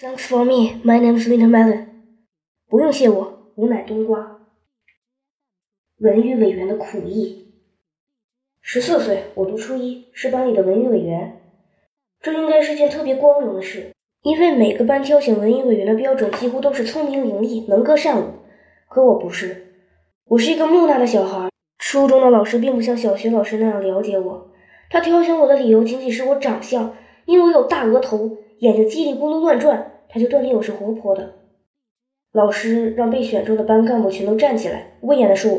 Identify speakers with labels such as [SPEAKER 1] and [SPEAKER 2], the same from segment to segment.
[SPEAKER 1] Thanks for me. My name is Winter Melon. 不用谢我，吾乃冬瓜。文娱委员的苦役。十四岁，我读初一，是班里的文娱委员。这应该是件特别光荣的事，因为每个班挑选文娱委员的标准几乎都是聪明伶俐、能歌善舞。可我不是，我是一个木讷的小孩。初中的老师并不像小学老师那样了解我，他挑选我的理由仅仅是我长相，因为我有大额头，眼睛叽里咕噜乱转。他就断定我是活泼的。老师让被选中的班干部全都站起来，威严地说：“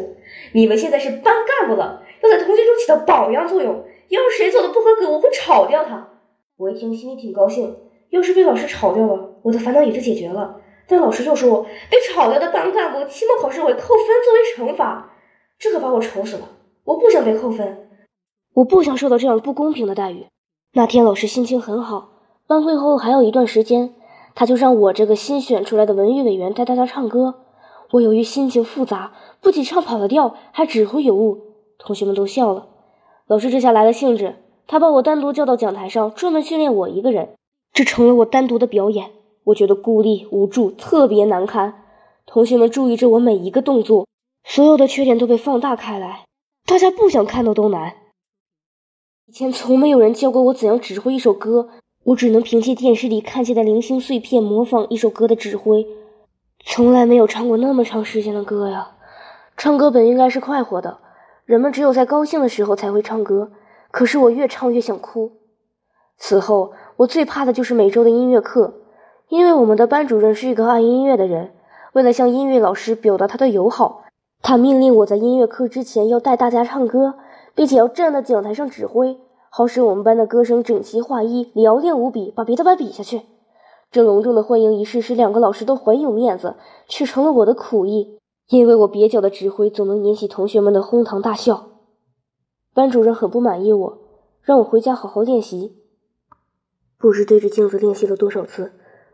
[SPEAKER 1] 你们现在是班干部了，要在同学中起到榜样作用。要是谁做的不合格，我会炒掉他。”我一听，心里挺高兴。要是被老师炒掉了，我的烦恼也就解决了。但老师又说，被炒掉的班干部期末考试会扣分作为惩罚，这可把我愁死了。我不想被扣分，我不想受到这样不公平的待遇。那天老师心情很好，班会后还有一段时间。他就让我这个新选出来的文娱委员带大家唱歌。我由于心情复杂，不仅唱跑了调，还指挥有误，同学们都笑了。老师这下来了兴致，他把我单独叫到讲台上，专门训练我一个人。这成了我单独的表演。我觉得孤立无助，特别难堪。同学们注意着我每一个动作，所有的缺点都被放大开来，大家不想看到都难。以前从没有人教过我怎样指挥一首歌。我只能凭借电视里看见的零星碎片模仿一首歌的指挥，从来没有唱过那么长时间的歌呀。唱歌本应该是快活的，人们只有在高兴的时候才会唱歌。可是我越唱越想哭。此后，我最怕的就是每周的音乐课，因为我们的班主任是一个爱音乐的人。为了向音乐老师表达他的友好，他命令我在音乐课之前要带大家唱歌，并且要站在讲台上指挥。好使我们班的歌声整齐划一、嘹亮无比，把别的班比下去。这隆重的欢迎仪式使两个老师都很有面子，却成了我的苦役，因为我蹩脚的指挥总能引起同学们的哄堂大笑。班主任很不满意我，让我回家好好练习。不知对着镜子练习了多少次，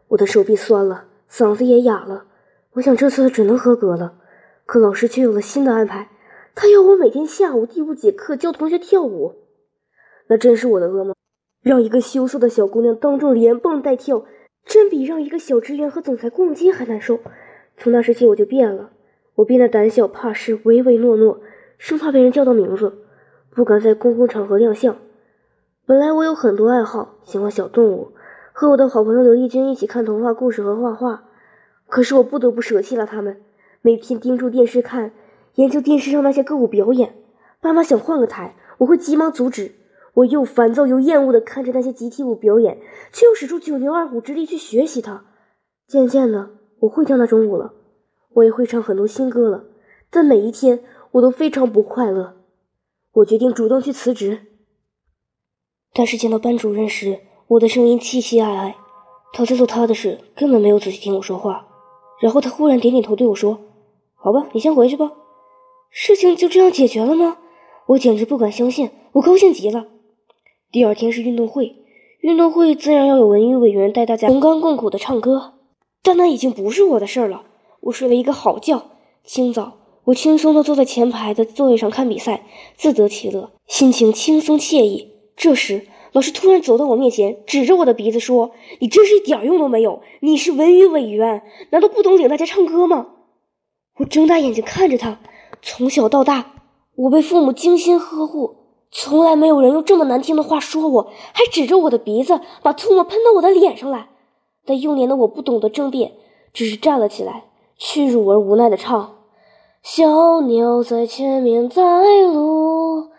[SPEAKER 1] 我的手臂酸了，嗓子也哑了。我想这次只能合格了，可老师却有了新的安排，他要我每天下午第五节课教同学跳舞。那真是我的噩梦，让一个羞涩的小姑娘当众连蹦带跳，真比让一个小职员和总裁逛街还难受。从那时起我就变了，我变得胆小怕事、唯唯诺诺，生怕被人叫到名字，不敢在公共场合亮相。本来我有很多爱好，喜欢小动物，和我的好朋友刘丽君一起看童话故事和画画。可是我不得不舍弃了他们，每天盯住电视看，研究电视上那些歌舞表演。爸妈想换个台，我会急忙阻止。我又烦躁又厌恶地看着那些集体舞表演，却又使出九牛二虎之力去学习它。渐渐的，我会跳那种舞了，我也会唱很多新歌了。但每一天，我都非常不快乐。我决定主动去辞职。但是见到班主任时，我的声音凄凄哀哀，他在做他的事，根本没有仔细听我说话。然后他忽然点点头对我说：“好吧，你先回去吧。”事情就这样解决了吗？我简直不敢相信，我高兴极了。第二天是运动会，运动会自然要有文娱委员带大家同甘共苦的唱歌，但那已经不是我的事儿了。我睡了一个好觉，清早我轻松地坐在前排的座位上看比赛，自得其乐，心情轻松惬意。这时，老师突然走到我面前，指着我的鼻子说：“你真是一点用都没有！你是文娱委员，难道不懂领大家唱歌吗？”我睁大眼睛看着他，从小到大，我被父母精心呵护。从来没有人用这么难听的话说我，还指着我的鼻子，把唾沫喷到我的脸上来。但幼年的我不懂得争辩，只是站了起来，屈辱而无奈的唱：“小鸟在前面带路。”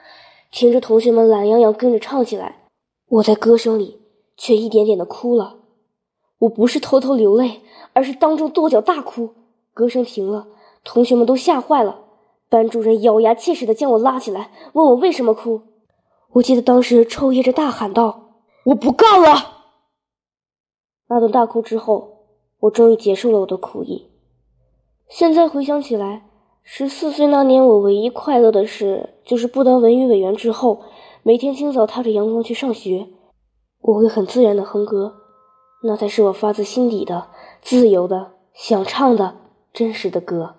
[SPEAKER 1] 听着同学们懒洋洋跟着唱起来，我在歌声里却一点点的哭了。我不是偷偷流泪，而是当众跺脚大哭。歌声停了，同学们都吓坏了。班主任咬牙切齿地将我拉起来，问我为什么哭。我记得当时抽噎着大喊道：“我不干了！”那顿大哭之后，我终于结束了我的苦役。现在回想起来，十四岁那年，我唯一快乐的事就是不当文娱委员之后，每天清早踏着阳光去上学，我会很自然的哼歌，那才是我发自心底的、自由的、想唱的真实的歌。